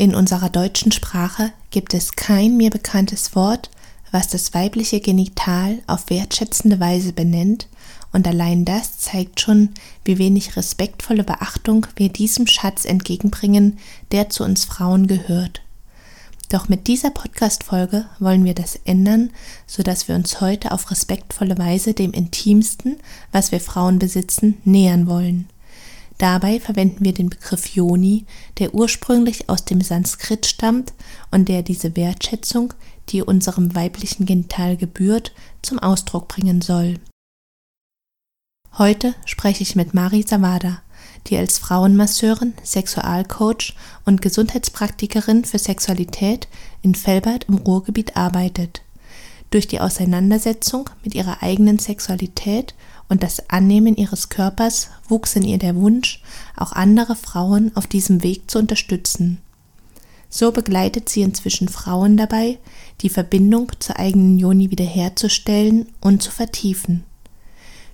In unserer deutschen Sprache gibt es kein mir bekanntes Wort, was das weibliche Genital auf wertschätzende Weise benennt, und allein das zeigt schon, wie wenig respektvolle Beachtung wir diesem Schatz entgegenbringen, der zu uns Frauen gehört. Doch mit dieser Podcast-Folge wollen wir das ändern, sodass wir uns heute auf respektvolle Weise dem Intimsten, was wir Frauen besitzen, nähern wollen. Dabei verwenden wir den Begriff Yoni, der ursprünglich aus dem Sanskrit stammt und der diese Wertschätzung, die unserem weiblichen Genital gebührt, zum Ausdruck bringen soll. Heute spreche ich mit Mari Savada, die als Frauenmasseurin, Sexualcoach und Gesundheitspraktikerin für Sexualität in Felbert im Ruhrgebiet arbeitet. Durch die Auseinandersetzung mit ihrer eigenen Sexualität und das Annehmen ihres Körpers wuchs in ihr der Wunsch, auch andere Frauen auf diesem Weg zu unterstützen. So begleitet sie inzwischen Frauen dabei, die Verbindung zur eigenen Joni wiederherzustellen und zu vertiefen.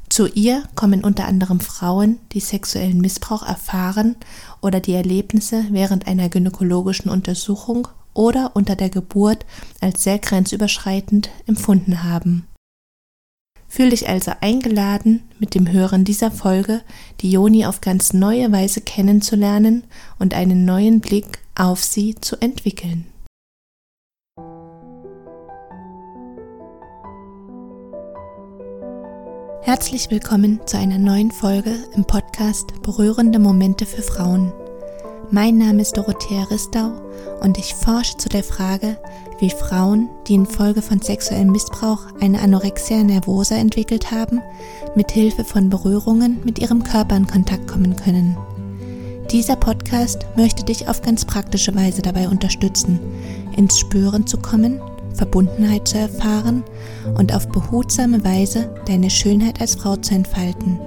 Zu ihr kommen unter anderem Frauen, die sexuellen Missbrauch erfahren oder die Erlebnisse während einer gynäkologischen Untersuchung oder unter der Geburt als sehr grenzüberschreitend empfunden haben. Fühl dich also eingeladen, mit dem Hören dieser Folge die Joni auf ganz neue Weise kennenzulernen und einen neuen Blick auf sie zu entwickeln. Herzlich willkommen zu einer neuen Folge im Podcast Berührende Momente für Frauen. Mein Name ist Dorothea Ristau und ich forsche zu der Frage, wie Frauen, die infolge von sexuellem Missbrauch eine Anorexia nervosa entwickelt haben, mit Hilfe von Berührungen mit ihrem Körper in Kontakt kommen können. Dieser Podcast möchte dich auf ganz praktische Weise dabei unterstützen, ins Spüren zu kommen, Verbundenheit zu erfahren und auf behutsame Weise deine Schönheit als Frau zu entfalten.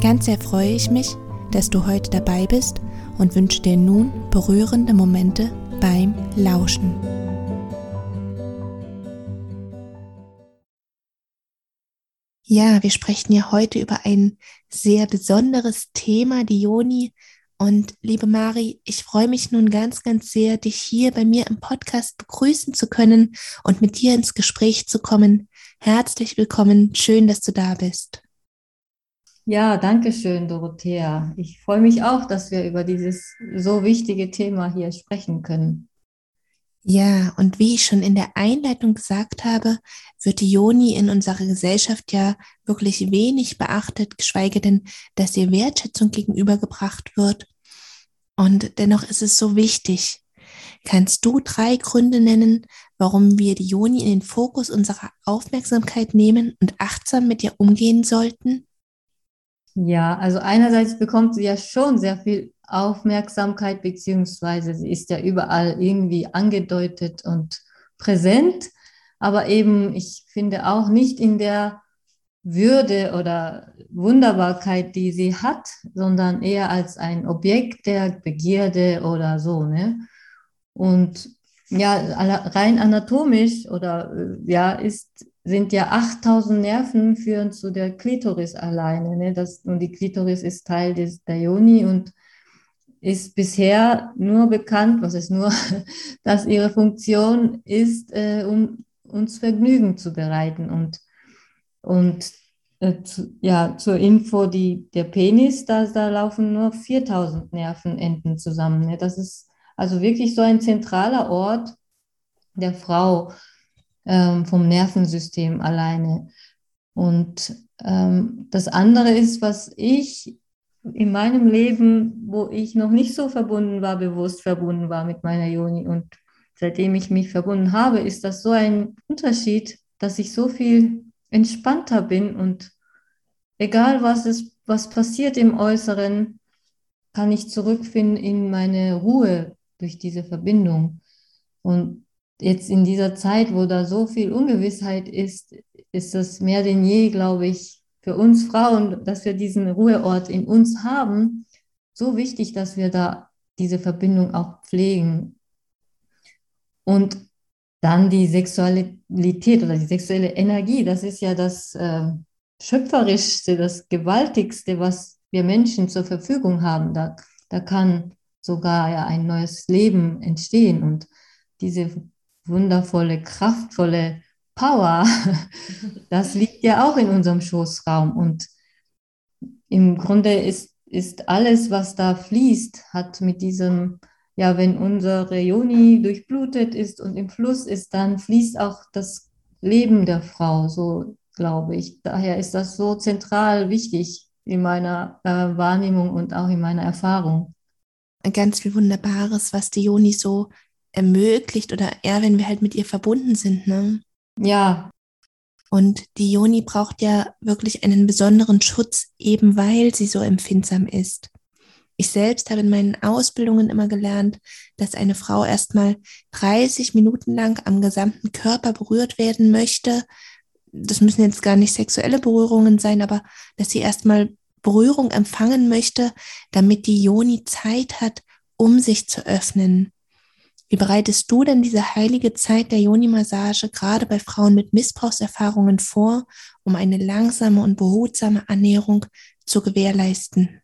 Ganz sehr freue ich mich, dass du heute dabei bist und wünsche dir nun berührende Momente beim Lauschen. Ja, wir sprechen ja heute über ein sehr besonderes Thema, die Joni. Und liebe Mari, ich freue mich nun ganz, ganz sehr, dich hier bei mir im Podcast begrüßen zu können und mit dir ins Gespräch zu kommen. Herzlich willkommen. Schön, dass du da bist. Ja, danke schön, Dorothea. Ich freue mich auch, dass wir über dieses so wichtige Thema hier sprechen können. Ja, und wie ich schon in der Einleitung gesagt habe, wird die Joni in unserer Gesellschaft ja wirklich wenig beachtet, geschweige denn, dass ihr Wertschätzung gegenübergebracht wird. Und dennoch ist es so wichtig. Kannst du drei Gründe nennen, warum wir die Joni in den Fokus unserer Aufmerksamkeit nehmen und achtsam mit ihr umgehen sollten? Ja, also einerseits bekommt sie ja schon sehr viel Aufmerksamkeit, beziehungsweise sie ist ja überall irgendwie angedeutet und präsent, aber eben, ich finde auch nicht in der Würde oder Wunderbarkeit, die sie hat, sondern eher als ein Objekt der Begierde oder so. Ne? Und ja, rein anatomisch oder äh, ja, ist sind ja 8000 Nerven führen zu der Klitoris alleine. Ne? Das, und die Klitoris ist Teil des, der Yoni und ist bisher nur bekannt, was ist nur, dass ihre Funktion ist, äh, um uns Vergnügen zu bereiten. Und, und äh, zu, ja, zur Info, die, der Penis, da, da laufen nur 4000 Nervenenden zusammen. Ne? Das ist also wirklich so ein zentraler Ort der Frau ähm, vom Nervensystem alleine. Und ähm, das andere ist, was ich in meinem Leben, wo ich noch nicht so verbunden war, bewusst verbunden war mit meiner Joni. Und seitdem ich mich verbunden habe, ist das so ein Unterschied, dass ich so viel entspannter bin und egal was ist, was passiert im Äußeren, kann ich zurückfinden in meine Ruhe durch diese Verbindung. Und jetzt in dieser Zeit, wo da so viel Ungewissheit ist, ist es mehr denn je, glaube ich, für uns Frauen, dass wir diesen Ruheort in uns haben, so wichtig, dass wir da diese Verbindung auch pflegen. Und dann die Sexualität oder die sexuelle Energie, das ist ja das äh, Schöpferischste, das Gewaltigste, was wir Menschen zur Verfügung haben. Da, da kann sogar ja ein neues Leben entstehen und diese wundervolle, kraftvolle Power, das liegt ja auch in unserem Schoßraum und im Grunde ist, ist alles, was da fließt, hat mit diesem, ja, wenn unsere Joni durchblutet ist und im Fluss ist, dann fließt auch das Leben der Frau, so glaube ich. Daher ist das so zentral wichtig in meiner äh, Wahrnehmung und auch in meiner Erfahrung. Ganz viel Wunderbares, was die Joni so ermöglicht oder eher, wenn wir halt mit ihr verbunden sind, ne? Ja. Und die Joni braucht ja wirklich einen besonderen Schutz, eben weil sie so empfindsam ist. Ich selbst habe in meinen Ausbildungen immer gelernt, dass eine Frau erstmal 30 Minuten lang am gesamten Körper berührt werden möchte. Das müssen jetzt gar nicht sexuelle Berührungen sein, aber dass sie erstmal Berührung empfangen möchte, damit die Joni Zeit hat, um sich zu öffnen. Wie bereitest du denn diese heilige Zeit der Joni-Massage gerade bei Frauen mit Missbrauchserfahrungen vor, um eine langsame und behutsame Annäherung zu gewährleisten?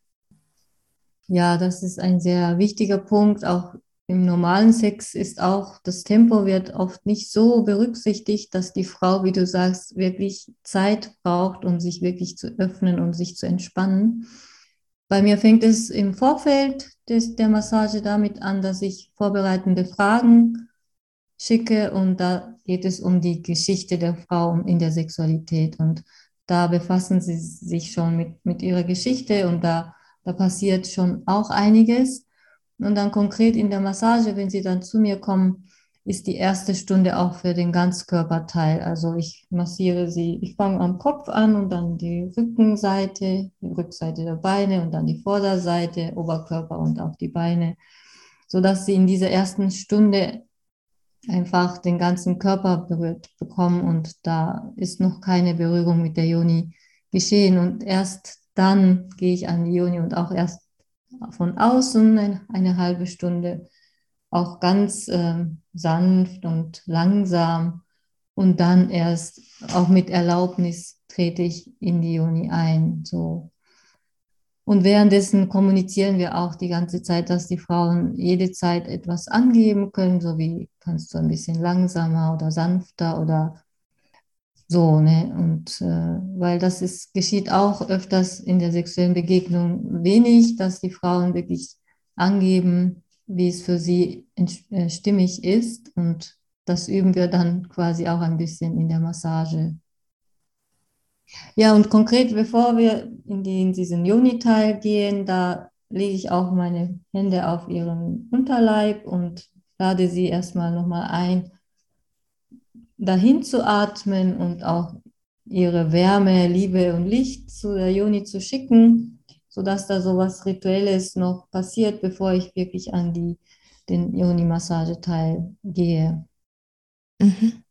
Ja, das ist ein sehr wichtiger Punkt. Auch im normalen Sex ist auch das Tempo wird oft nicht so berücksichtigt, dass die Frau, wie du sagst, wirklich Zeit braucht, um sich wirklich zu öffnen und sich zu entspannen. Bei mir fängt es im Vorfeld des, der Massage damit an, dass ich vorbereitende Fragen schicke und da geht es um die Geschichte der Frau in der Sexualität und da befassen sie sich schon mit, mit ihrer Geschichte und da, da passiert schon auch einiges. Und dann konkret in der Massage, wenn sie dann zu mir kommen, ist die erste Stunde auch für den Ganzkörperteil. Also ich massiere sie, ich fange am Kopf an und dann die Rückenseite, die Rückseite der Beine und dann die Vorderseite, Oberkörper und auch die Beine, sodass sie in dieser ersten Stunde einfach den ganzen Körper berührt bekommen und da ist noch keine Berührung mit der Joni geschehen und erst dann gehe ich an die Joni und auch erst von außen eine, eine halbe Stunde auch ganz äh, sanft und langsam und dann erst auch mit Erlaubnis trete ich in die Uni ein. So. Und währenddessen kommunizieren wir auch die ganze Zeit, dass die Frauen jede Zeit etwas angeben können, so wie kannst du ein bisschen langsamer oder sanfter oder so, ne? Und äh, weil das ist, geschieht auch öfters in der sexuellen Begegnung wenig, dass die Frauen wirklich angeben, wie es für sie äh, stimmig ist. Und das üben wir dann quasi auch ein bisschen in der Massage. Ja, und konkret, bevor wir in, die, in diesen Juni-Teil gehen, da lege ich auch meine Hände auf ihren Unterleib und lade sie erstmal nochmal ein, dahin zu atmen und auch ihre Wärme, Liebe und Licht zu der Juni zu schicken sodass da so was Rituelles noch passiert, bevor ich wirklich an die, den Yoni-Massageteil gehe. Mhm.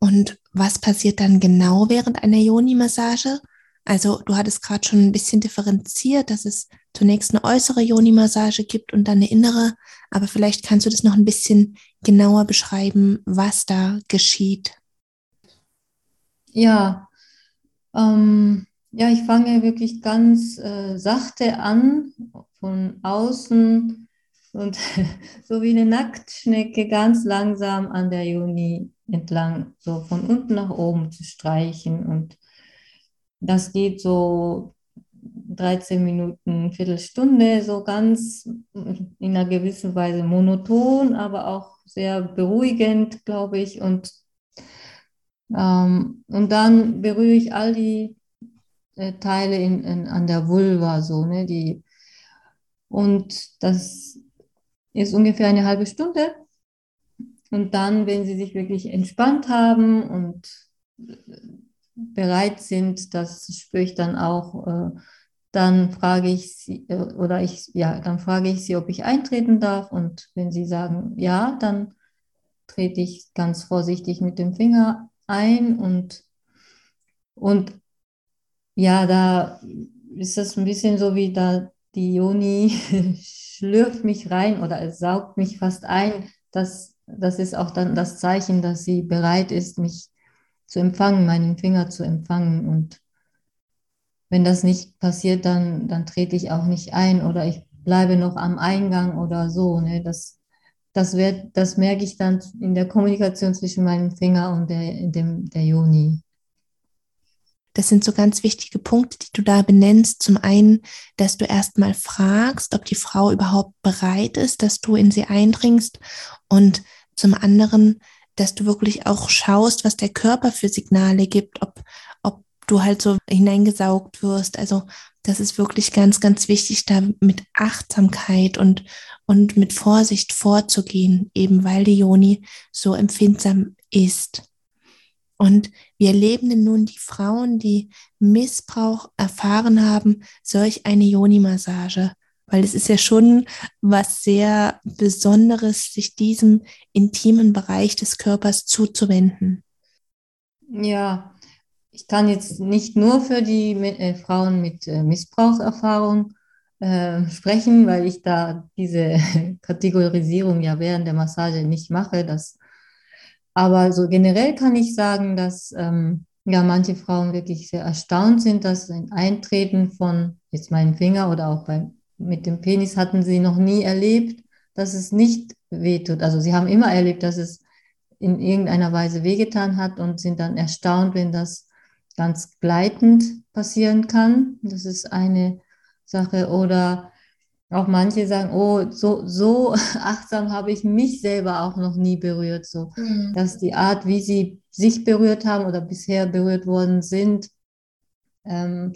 Und was passiert dann genau während einer Yoni-Massage? Also du hattest gerade schon ein bisschen differenziert, dass es zunächst eine äußere Yoni-Massage gibt und dann eine innere, aber vielleicht kannst du das noch ein bisschen genauer beschreiben, was da geschieht. Ja, ähm, ja, ich fange wirklich ganz äh, sachte an, von außen und so wie eine Nacktschnecke ganz langsam an der Juni entlang, so von unten nach oben zu streichen. Und das geht so 13 Minuten, Viertelstunde, so ganz in einer gewissen Weise monoton, aber auch sehr beruhigend, glaube ich. Und, ähm, und dann berühre ich all die äh, Teile in, in, an der Vulva, so, ne, die, und das ist ungefähr eine halbe Stunde. Und dann, wenn sie sich wirklich entspannt haben und bereit sind, das spüre ich dann auch, äh, dann frage ich sie, äh, oder ich, ja, dann frage ich sie, ob ich eintreten darf. Und wenn sie sagen ja, dann trete ich ganz vorsichtig mit dem Finger ein und, und ja, da ist das ein bisschen so wie da die Joni schlürft mich rein oder es saugt mich fast ein. Das, das ist auch dann das Zeichen, dass sie bereit ist, mich zu empfangen, meinen Finger zu empfangen. Und wenn das nicht passiert, dann, dann trete ich auch nicht ein oder ich bleibe noch am Eingang oder so. Ne? Das, das, wird, das merke ich dann in der Kommunikation zwischen meinem Finger und der, dem, der Joni. Das sind so ganz wichtige Punkte, die du da benennst. Zum einen, dass du erstmal fragst, ob die Frau überhaupt bereit ist, dass du in sie eindringst. Und zum anderen, dass du wirklich auch schaust, was der Körper für Signale gibt, ob, ob du halt so hineingesaugt wirst. Also das ist wirklich ganz, ganz wichtig, da mit Achtsamkeit und, und mit Vorsicht vorzugehen, eben weil die Joni so empfindsam ist. Und wir erleben nun die Frauen, die Missbrauch erfahren haben, solch eine Joni-Massage. Weil es ist ja schon was sehr Besonderes, sich diesem intimen Bereich des Körpers zuzuwenden. Ja, ich kann jetzt nicht nur für die äh, Frauen mit äh, Missbrauchserfahrung äh, sprechen, weil ich da diese Kategorisierung ja während der Massage nicht mache. Das aber so generell kann ich sagen, dass ähm, ja manche Frauen wirklich sehr erstaunt sind, dass ein Eintreten von jetzt meinem Finger oder auch bei, mit dem Penis hatten sie noch nie erlebt, dass es nicht wehtut. Also sie haben immer erlebt, dass es in irgendeiner Weise wehgetan hat und sind dann erstaunt, wenn das ganz gleitend passieren kann. Das ist eine Sache. Oder auch manche sagen, oh, so, so achtsam habe ich mich selber auch noch nie berührt. So, mhm. dass die Art, wie sie sich berührt haben oder bisher berührt worden sind, ähm,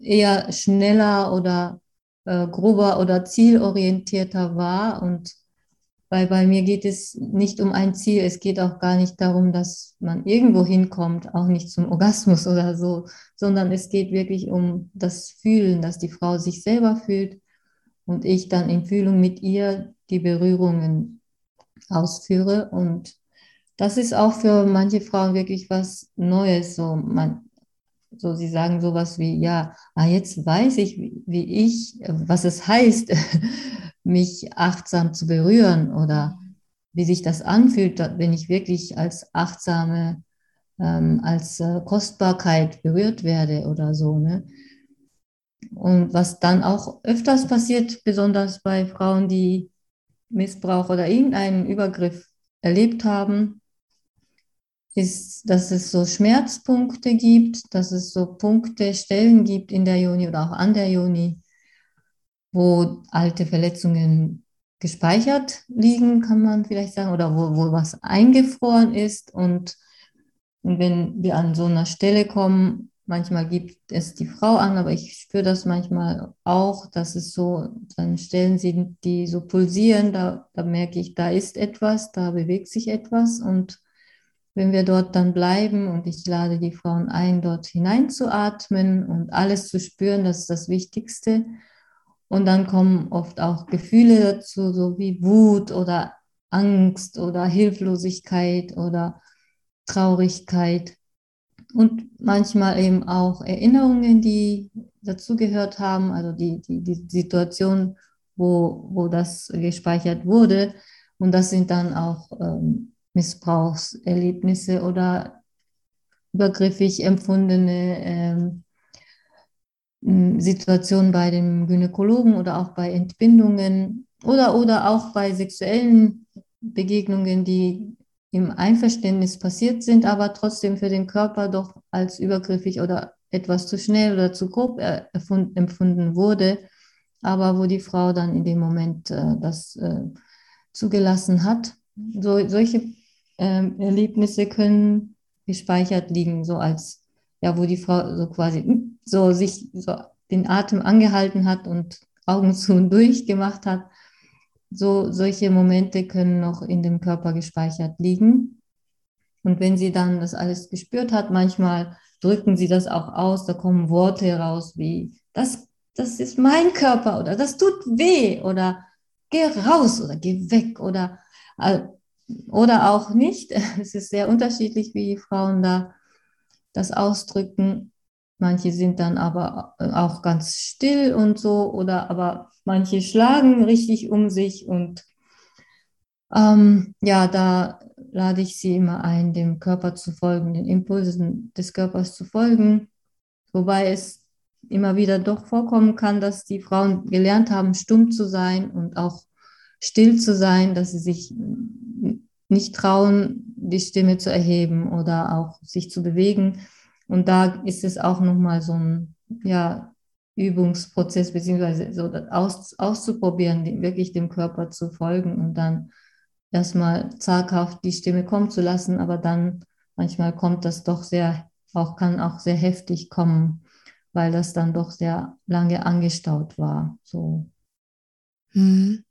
eher schneller oder äh, grober oder zielorientierter war. Und weil bei mir geht es nicht um ein Ziel, es geht auch gar nicht darum, dass man irgendwo hinkommt, auch nicht zum Orgasmus oder so, sondern es geht wirklich um das Fühlen, dass die Frau sich selber fühlt und ich dann in Fühlung mit ihr die Berührungen ausführe. Und das ist auch für manche Frauen wirklich was Neues. So, man, so sie sagen sowas wie, ja, ah, jetzt weiß ich, wie, wie ich, was es heißt, mich achtsam zu berühren oder wie sich das anfühlt, wenn ich wirklich als achtsame, ähm, als äh, Kostbarkeit berührt werde oder so. Ne? Und was dann auch öfters passiert, besonders bei Frauen, die Missbrauch oder irgendeinen Übergriff erlebt haben, ist, dass es so Schmerzpunkte gibt, dass es so Punkte, Stellen gibt in der Juni oder auch an der Juni, wo alte Verletzungen gespeichert liegen, kann man vielleicht sagen, oder wo, wo was eingefroren ist. Und, und wenn wir an so einer Stelle kommen, Manchmal gibt es die Frau an, aber ich spüre das manchmal auch, dass es so, dann Stellen sind, die so pulsieren, da, da merke ich, da ist etwas, da bewegt sich etwas. Und wenn wir dort dann bleiben und ich lade die Frauen ein, dort hineinzuatmen und alles zu spüren, das ist das Wichtigste. Und dann kommen oft auch Gefühle dazu, so wie Wut oder Angst oder Hilflosigkeit oder Traurigkeit und manchmal eben auch Erinnerungen, die dazugehört haben, also die, die, die Situation, wo, wo das gespeichert wurde. Und das sind dann auch ähm, Missbrauchserlebnisse oder übergriffig empfundene ähm, Situationen bei dem Gynäkologen oder auch bei Entbindungen oder, oder auch bei sexuellen Begegnungen, die im Einverständnis passiert sind, aber trotzdem für den Körper doch als übergriffig oder etwas zu schnell oder zu grob empfunden wurde, aber wo die Frau dann in dem Moment äh, das äh, zugelassen hat. So, solche äh, Erlebnisse können gespeichert liegen, so als, ja, wo die Frau so quasi hm, so sich so den Atem angehalten hat und Augen zu und durch gemacht hat so, solche Momente können noch in dem Körper gespeichert liegen. Und wenn sie dann das alles gespürt hat, manchmal drücken sie das auch aus, da kommen Worte heraus wie, das, das ist mein Körper oder das tut weh oder geh raus oder geh weg oder, oder auch nicht. Es ist sehr unterschiedlich, wie die Frauen da das ausdrücken. Manche sind dann aber auch ganz still und so oder aber manche schlagen richtig um sich und ähm, ja, da lade ich sie immer ein, dem Körper zu folgen, den Impulsen des Körpers zu folgen, wobei es immer wieder doch vorkommen kann, dass die Frauen gelernt haben, stumm zu sein und auch still zu sein, dass sie sich nicht trauen, die Stimme zu erheben oder auch sich zu bewegen. Und da ist es auch nochmal so ein ja, Übungsprozess, beziehungsweise so aus, auszuprobieren, wirklich dem Körper zu folgen und dann erstmal zaghaft die Stimme kommen zu lassen, aber dann manchmal kommt das doch sehr, auch kann auch sehr heftig kommen, weil das dann doch sehr lange angestaut war. So. Hm.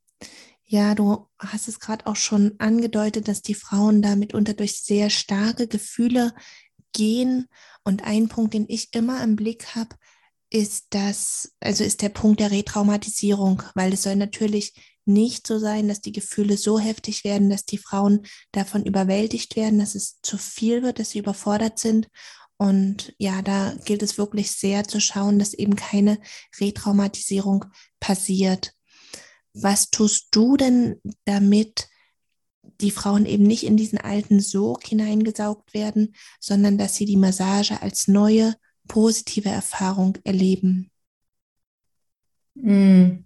Ja, du hast es gerade auch schon angedeutet, dass die Frauen da mitunter durch sehr starke Gefühle gehen. Und ein Punkt, den ich immer im Blick habe, ist das, also ist der Punkt der Retraumatisierung, weil es soll natürlich nicht so sein, dass die Gefühle so heftig werden, dass die Frauen davon überwältigt werden, dass es zu viel wird, dass sie überfordert sind. Und ja, da gilt es wirklich sehr zu schauen, dass eben keine Retraumatisierung passiert. Was tust du denn, damit die Frauen eben nicht in diesen alten Sog hineingesaugt werden, sondern dass sie die Massage als neue, positive Erfahrung erleben? Mm.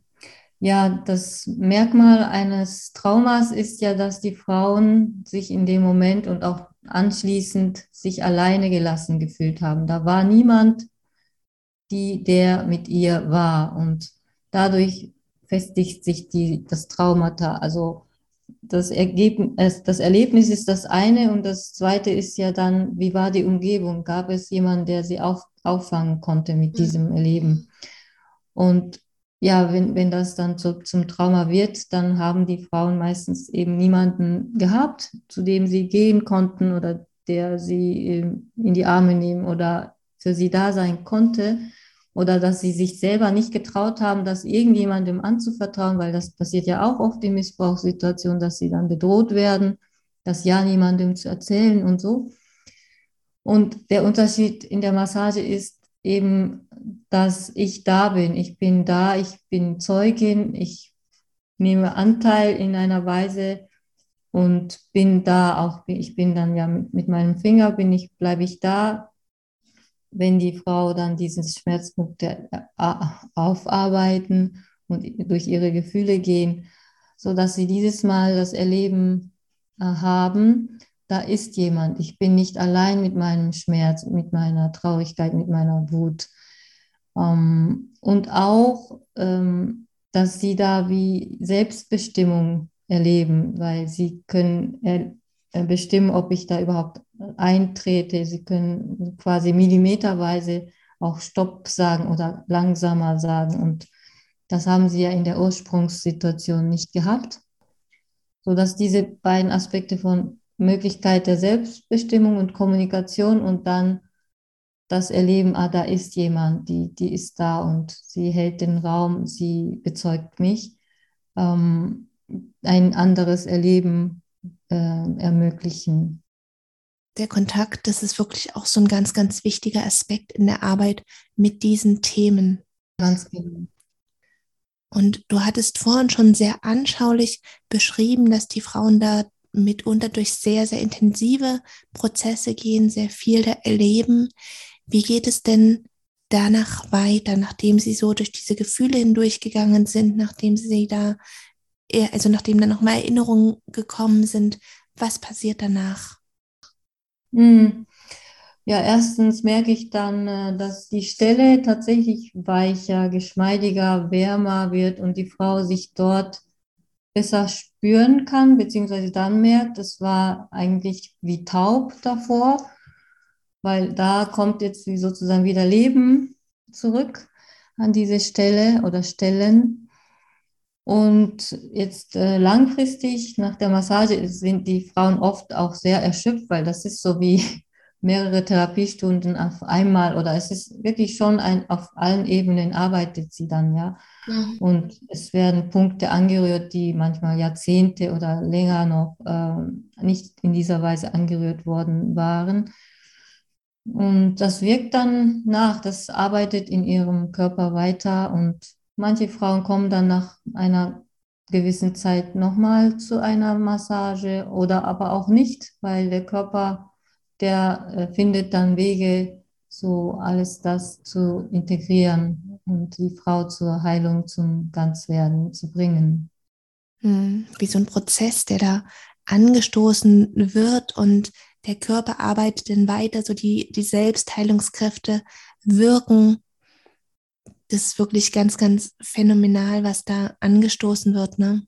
Ja, das Merkmal eines Traumas ist ja, dass die Frauen sich in dem Moment und auch anschließend sich alleine gelassen gefühlt haben. Da war niemand, die, der mit ihr war. Und dadurch festigt sich die, das Traumata. Also das, Ergebnis, das Erlebnis ist das eine und das zweite ist ja dann, wie war die Umgebung? Gab es jemanden, der sie auf, auffangen konnte mit mhm. diesem Erleben? Und ja, wenn, wenn das dann zu, zum Trauma wird, dann haben die Frauen meistens eben niemanden gehabt, zu dem sie gehen konnten oder der sie ähm, in die Arme nehmen oder für sie da sein konnte oder dass sie sich selber nicht getraut haben, das irgendjemandem anzuvertrauen, weil das passiert ja auch oft in Missbrauchssituationen, dass sie dann bedroht werden, das ja niemandem zu erzählen und so. Und der Unterschied in der Massage ist eben, dass ich da bin. Ich bin da, ich bin Zeugin, ich nehme Anteil in einer Weise und bin da auch, ich bin dann ja mit, meinem Finger, bin ich, bleibe ich da, wenn die Frau dann diesen Schmerzpunkt äh, aufarbeiten und durch ihre Gefühle gehen, so dass sie dieses Mal das Erleben äh, haben, da ist jemand. Ich bin nicht allein mit meinem Schmerz, mit meiner Traurigkeit, mit meiner Wut. Ähm, und auch, ähm, dass sie da wie Selbstbestimmung erleben, weil sie können bestimmen, ob ich da überhaupt eintrete. Sie können quasi millimeterweise auch Stopp sagen oder langsamer sagen. Und das haben sie ja in der Ursprungssituation nicht gehabt, sodass diese beiden Aspekte von Möglichkeit der Selbstbestimmung und Kommunikation und dann das Erleben, ah, da ist jemand, die, die ist da und sie hält den Raum, sie bezeugt mich, ähm, ein anderes Erleben äh, ermöglichen der Kontakt, das ist wirklich auch so ein ganz, ganz wichtiger Aspekt in der Arbeit mit diesen Themen. Ganz genau. Und du hattest vorhin schon sehr anschaulich beschrieben, dass die Frauen da mitunter durch sehr, sehr intensive Prozesse gehen, sehr viel da erleben. Wie geht es denn danach weiter, nachdem sie so durch diese Gefühle hindurchgegangen sind, nachdem sie da, also nachdem da nochmal Erinnerungen gekommen sind? Was passiert danach? Hm. Ja, erstens merke ich dann, äh, dass die Stelle tatsächlich weicher, geschmeidiger, wärmer wird und die Frau sich dort besser spüren kann, beziehungsweise dann merkt, es war eigentlich wie taub davor, weil da kommt jetzt sozusagen wieder Leben zurück an diese Stelle oder Stellen. Und jetzt äh, langfristig nach der Massage sind die Frauen oft auch sehr erschöpft, weil das ist so wie mehrere Therapiestunden auf einmal oder es ist wirklich schon ein, auf allen Ebenen arbeitet sie dann, ja. Mhm. Und es werden Punkte angerührt, die manchmal Jahrzehnte oder länger noch äh, nicht in dieser Weise angerührt worden waren. Und das wirkt dann nach, das arbeitet in ihrem Körper weiter und Manche Frauen kommen dann nach einer gewissen Zeit nochmal zu einer Massage oder aber auch nicht, weil der Körper, der äh, findet dann Wege, so alles das zu integrieren und die Frau zur Heilung, zum Ganzwerden zu bringen. Hm, wie so ein Prozess, der da angestoßen wird und der Körper arbeitet dann weiter, so die, die Selbstheilungskräfte wirken. Das ist wirklich ganz, ganz phänomenal, was da angestoßen wird, ne?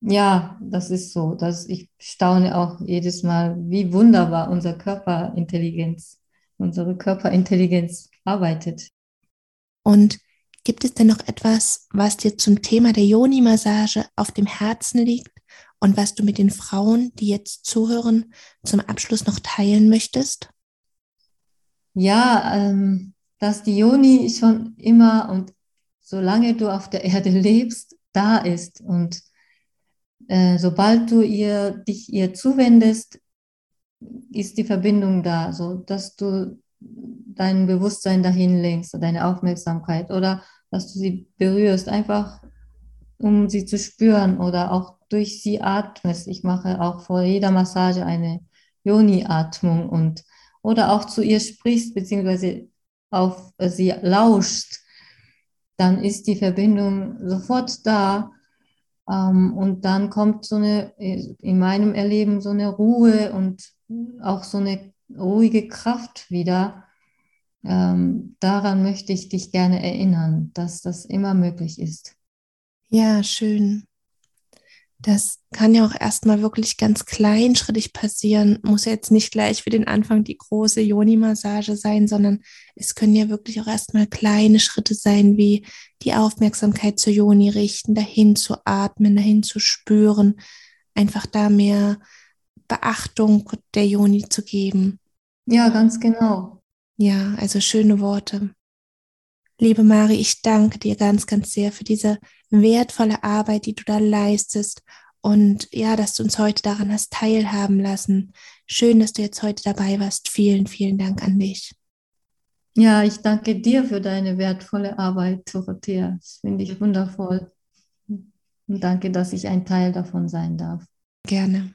Ja, das ist so. Das, ich staune auch jedes Mal, wie wunderbar unser Körperintelligenz, unsere Körperintelligenz arbeitet. Und gibt es denn noch etwas, was dir zum Thema der Yoni-Massage auf dem Herzen liegt und was du mit den Frauen, die jetzt zuhören, zum Abschluss noch teilen möchtest? Ja, ähm, dass die Yoni schon immer und solange du auf der Erde lebst, da ist und äh, sobald du ihr, dich ihr zuwendest, ist die Verbindung da, so dass du dein Bewusstsein dahin lenkst, deine Aufmerksamkeit oder dass du sie berührst, einfach um sie zu spüren oder auch durch sie atmest. Ich mache auch vor jeder Massage eine Yoni-Atmung und oder auch zu ihr sprichst beziehungsweise auf sie lauscht, dann ist die Verbindung sofort da ähm, und dann kommt so eine, in meinem Erleben, so eine Ruhe und auch so eine ruhige Kraft wieder. Ähm, daran möchte ich dich gerne erinnern, dass das immer möglich ist. Ja, schön. Das kann ja auch erstmal wirklich ganz kleinschrittig passieren. Muss ja jetzt nicht gleich für den Anfang die große Yoni-Massage sein, sondern es können ja wirklich auch erstmal kleine Schritte sein, wie die Aufmerksamkeit zur Yoni richten, dahin zu atmen, dahin zu spüren, einfach da mehr Beachtung der Yoni zu geben. Ja, ganz genau. Ja, also schöne Worte. Liebe Mari, ich danke dir ganz, ganz sehr für diese wertvolle Arbeit, die du da leistest und ja, dass du uns heute daran hast teilhaben lassen. Schön, dass du jetzt heute dabei warst. Vielen, vielen Dank an dich. Ja, ich danke dir für deine wertvolle Arbeit, Dorothea. Das finde ich wundervoll. Und danke, dass ich ein Teil davon sein darf. Gerne.